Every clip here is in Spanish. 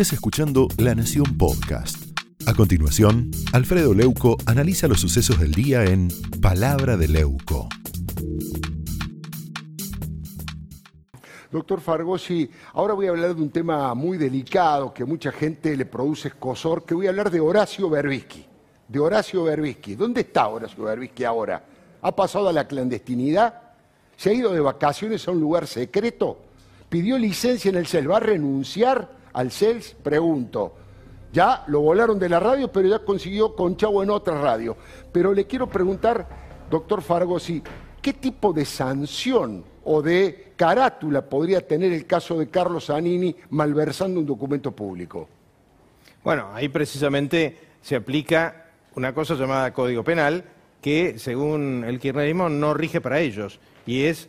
estés escuchando La Nación Podcast. A continuación, Alfredo Leuco analiza los sucesos del día en Palabra de Leuco. Doctor Fargosi, ahora voy a hablar de un tema muy delicado que mucha gente le produce escosor, que voy a hablar de Horacio Berbisky. De Horacio Berbisky. ¿Dónde está Horacio Berbisky ahora? ¿Ha pasado a la clandestinidad? ¿Se ha ido de vacaciones a un lugar secreto? ¿Pidió licencia en el CEL? ¿Va a renunciar al CELS? Pregunto. Ya lo volaron de la radio, pero ya consiguió Conchavo en otra radio. Pero le quiero preguntar, doctor Fargosi, ¿qué tipo de sanción o de carátula podría tener el caso de Carlos Zanini malversando un documento público? Bueno, ahí precisamente se aplica una cosa llamada Código Penal que, según el kirchnerismo, no rige para ellos, y es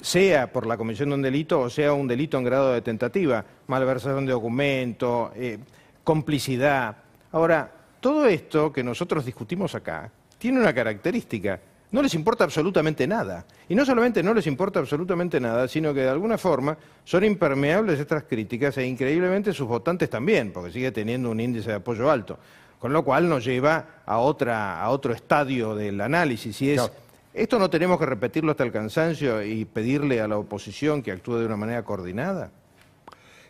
sea por la comisión de un delito o sea un delito en grado de tentativa, malversación de documento, eh, complicidad. Ahora, todo esto que nosotros discutimos acá tiene una característica, no les importa absolutamente nada. Y no solamente no les importa absolutamente nada, sino que de alguna forma son impermeables estas críticas e increíblemente sus votantes también, porque sigue teniendo un índice de apoyo alto. Con lo cual nos lleva a, otra, a otro estadio del análisis y es... ¿Esto no tenemos que repetirlo hasta el cansancio y pedirle a la oposición que actúe de una manera coordinada?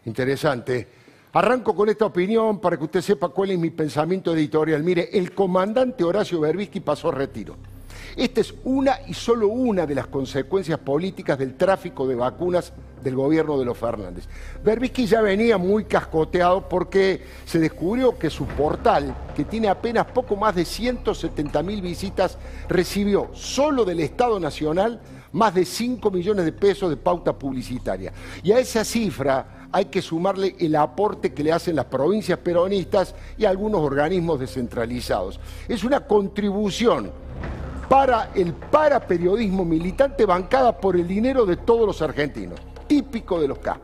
Interesante. Arranco con esta opinión para que usted sepa cuál es mi pensamiento editorial. Mire, el comandante Horacio Berbisky pasó retiro. Esta es una y solo una de las consecuencias políticas del tráfico de vacunas del gobierno de los Fernández. Berbisky ya venía muy cascoteado porque se descubrió que su portal, que tiene apenas poco más de 170 mil visitas, recibió solo del Estado Nacional más de 5 millones de pesos de pauta publicitaria. Y a esa cifra hay que sumarle el aporte que le hacen las provincias peronistas y algunos organismos descentralizados. Es una contribución para el paraperiodismo militante bancada por el dinero de todos los argentinos, típico de los K.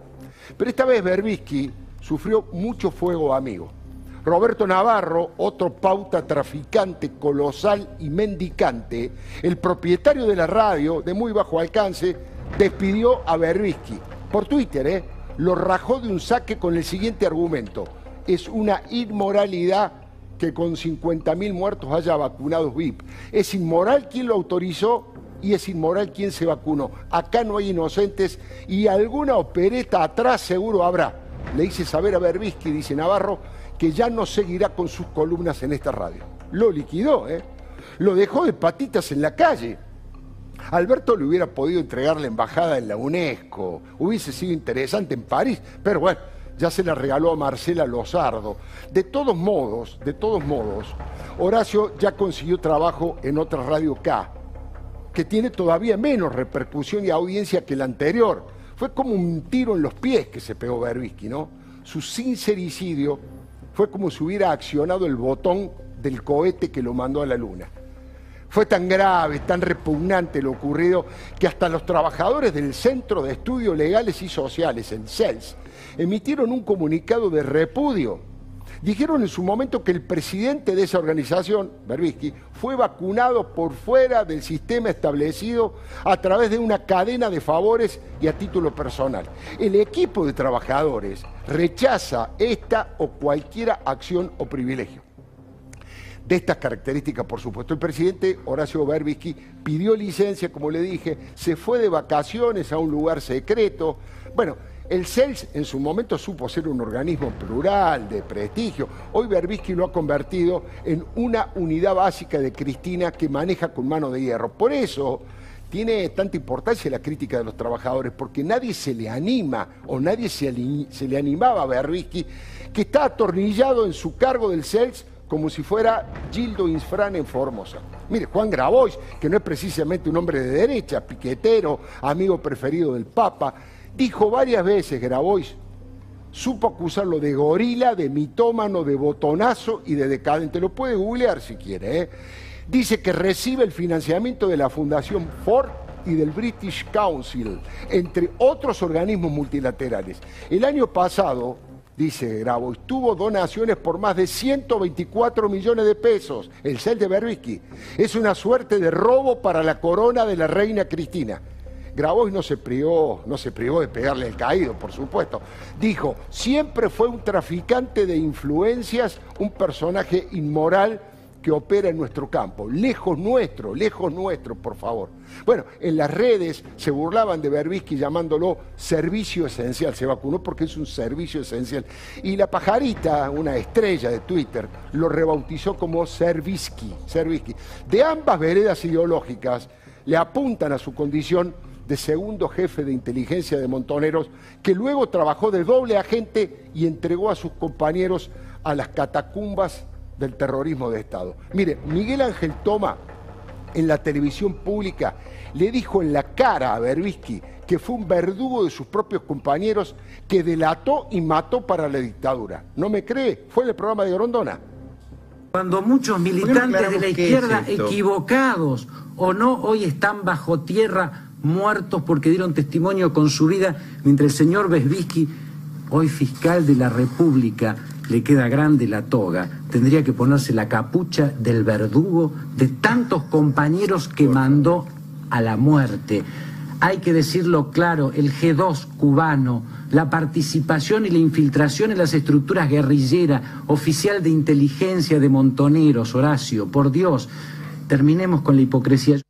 Pero esta vez Berbisky sufrió mucho fuego amigo. Roberto Navarro, otro pauta traficante colosal y mendicante, el propietario de la radio de muy bajo alcance, despidió a Berbisky por Twitter, ¿eh? lo rajó de un saque con el siguiente argumento. Es una inmoralidad que con 50.000 muertos haya vacunados VIP. Es inmoral quien lo autorizó y es inmoral quien se vacunó. Acá no hay inocentes y alguna opereta atrás seguro habrá. Le hice saber a Berbisky, dice Navarro, que ya no seguirá con sus columnas en esta radio. Lo liquidó, ¿eh? Lo dejó de patitas en la calle. Alberto le hubiera podido entregar la embajada en la UNESCO, hubiese sido interesante en París, pero bueno, ya se la regaló a Marcela Lozardo. De todos modos, de todos modos, Horacio ya consiguió trabajo en otra radio K, que tiene todavía menos repercusión y audiencia que la anterior. Fue como un tiro en los pies que se pegó Berbisky, ¿no? Su sincericidio fue como si hubiera accionado el botón del cohete que lo mandó a la luna. Fue tan grave, tan repugnante lo ocurrido, que hasta los trabajadores del Centro de Estudios Legales y Sociales, el CELS, emitieron un comunicado de repudio. Dijeron en su momento que el presidente de esa organización, Berbisky, fue vacunado por fuera del sistema establecido a través de una cadena de favores y a título personal. El equipo de trabajadores rechaza esta o cualquier acción o privilegio de estas características, por supuesto. El presidente Horacio Berbisky pidió licencia, como le dije, se fue de vacaciones a un lugar secreto. Bueno, el CELS en su momento supo ser un organismo plural, de prestigio. Hoy Berbisky lo ha convertido en una unidad básica de Cristina que maneja con mano de hierro. Por eso tiene tanta importancia la crítica de los trabajadores, porque nadie se le anima o nadie se, le animaba a Berbisky, que está atornillado en su cargo del CELS como si fuera Gildo Insfrán en Formosa. Mire, Juan Grabois, que no es precisamente un hombre de derecha, piquetero, amigo preferido del Papa, dijo varias veces Grabois, supo acusarlo de gorila, de mitómano, de botonazo y de decadente. Lo puede googlear si quiere. ¿eh? Dice que recibe el financiamiento de la Fundación Ford y del British Council, entre otros organismos multilaterales. El año pasado, dice Grabo, tuvo donaciones por más de 124 millones de pesos, el CEL de Berbisky. Es una suerte de robo para la corona de la reina Cristina. Grabois no se privó, no se privó de pegarle el caído, por supuesto. Dijo, siempre fue un traficante de influencias, un personaje inmoral que opera en nuestro campo, lejos nuestro, lejos nuestro, por favor. Bueno, en las redes se burlaban de Berbisky llamándolo servicio esencial, se vacunó porque es un servicio esencial. Y la pajarita, una estrella de Twitter, lo rebautizó como Servisky, Servisky. De ambas veredas ideológicas le apuntan a su condición de segundo jefe de inteligencia de Montoneros, que luego trabajó de doble agente y entregó a sus compañeros a las catacumbas del terrorismo de Estado. Mire, Miguel Ángel Toma en la televisión pública le dijo en la cara a Berbisky que fue un verdugo de sus propios compañeros que delató y mató para la dictadura. ¿No me cree? Fue en el programa de Grondona. Cuando muchos militantes de la izquierda equivocados o no hoy están bajo tierra muertos porque dieron testimonio con su vida, mientras el señor Berbisky, hoy fiscal de la República, le queda grande la toga, tendría que ponerse la capucha del verdugo de tantos compañeros que mandó a la muerte. Hay que decirlo claro, el G2 cubano, la participación y la infiltración en las estructuras guerrilleras, oficial de inteligencia de Montoneros, Horacio, por Dios, terminemos con la hipocresía.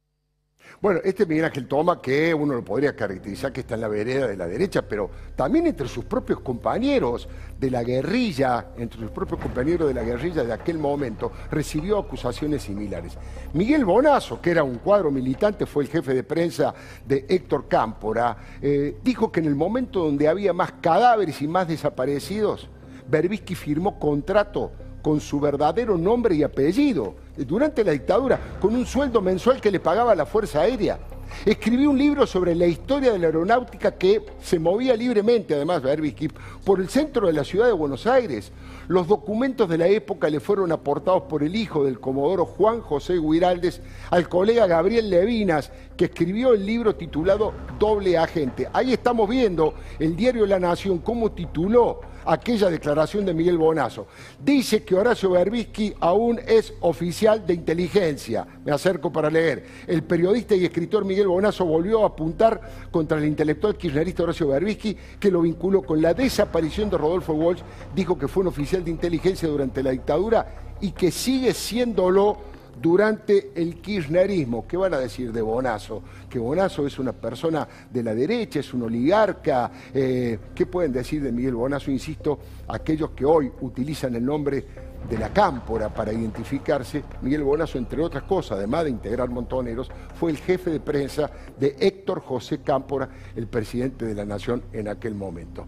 Bueno, este Miguel Ángel Toma, que uno lo podría caracterizar que está en la vereda de la derecha, pero también entre sus propios compañeros de la guerrilla, entre sus propios compañeros de la guerrilla de aquel momento, recibió acusaciones similares. Miguel Bonazo, que era un cuadro militante, fue el jefe de prensa de Héctor Cámpora, eh, dijo que en el momento donde había más cadáveres y más desaparecidos, Berbisky firmó contrato con su verdadero nombre y apellido durante la dictadura, con un sueldo mensual que le pagaba la Fuerza Aérea. Escribió un libro sobre la historia de la aeronáutica que se movía libremente, además, Berbisky, por el centro de la ciudad de Buenos Aires. Los documentos de la época le fueron aportados por el hijo del comodoro Juan José Guiraldes al colega Gabriel Levinas, que escribió el libro titulado Doble Agente. Ahí estamos viendo el diario La Nación cómo tituló aquella declaración de Miguel Bonazo. Dice que Horacio Berbisky aún es oficial de inteligencia. Me acerco para leer. El periodista y escritor Miguel Bonazo volvió a apuntar contra el intelectual kirchnerista Horacio Berbisky, que lo vinculó con la desaparición de Rodolfo Walsh. Dijo que fue un oficial de inteligencia durante la dictadura y que sigue siéndolo durante el kirchnerismo. ¿Qué van a decir de Bonazo? Que Bonazo es una persona de la derecha, es un oligarca. Eh, ¿Qué pueden decir de Miguel Bonazo? Insisto, aquellos que hoy utilizan el nombre de la cámpora para identificarse, Miguel Bonazo, entre otras cosas, además de integrar montoneros, fue el jefe de prensa de Héctor José Cámpora, el presidente de la Nación en aquel momento.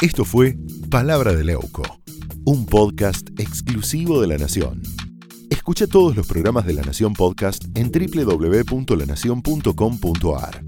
Esto fue Palabra de Leuco un podcast exclusivo de La Nación. Escucha todos los programas de La Nación Podcast en www.lanacion.com.ar.